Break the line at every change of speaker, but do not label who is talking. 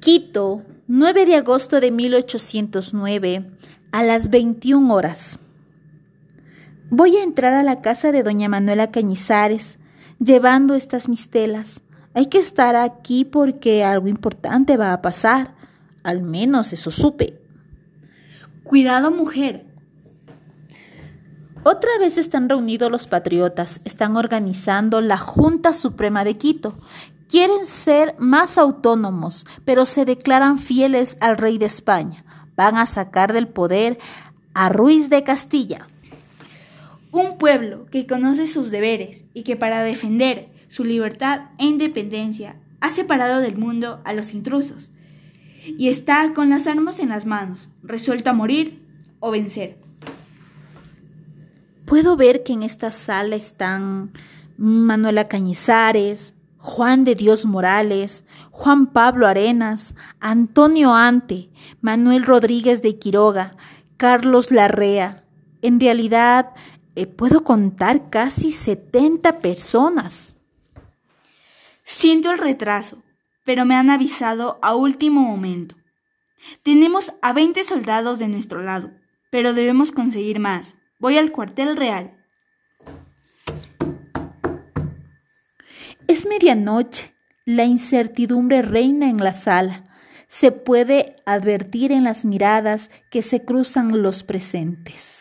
Quito, 9 de agosto de 1809, a las 21 horas. Voy a entrar a la casa de doña Manuela Cañizares, llevando estas mistelas. Hay que estar aquí porque algo importante va a pasar. Al menos eso supe.
Cuidado, mujer.
Otra vez están reunidos los patriotas, están organizando la Junta Suprema de Quito. Quieren ser más autónomos, pero se declaran fieles al rey de España. Van a sacar del poder a Ruiz de Castilla.
Un pueblo que conoce sus deberes y que para defender su libertad e independencia ha separado del mundo a los intrusos y está con las armas en las manos, resuelto a morir o vencer.
Puedo ver que en esta sala están Manuela Cañizares, Juan de Dios Morales, Juan Pablo Arenas, Antonio Ante, Manuel Rodríguez de Quiroga, Carlos Larrea. En realidad, eh, puedo contar casi 70 personas.
Siento el retraso, pero me han avisado a último momento. Tenemos a 20 soldados de nuestro lado, pero debemos conseguir más. Voy al cuartel real.
Es medianoche. La incertidumbre reina en la sala. Se puede advertir en las miradas que se cruzan los presentes.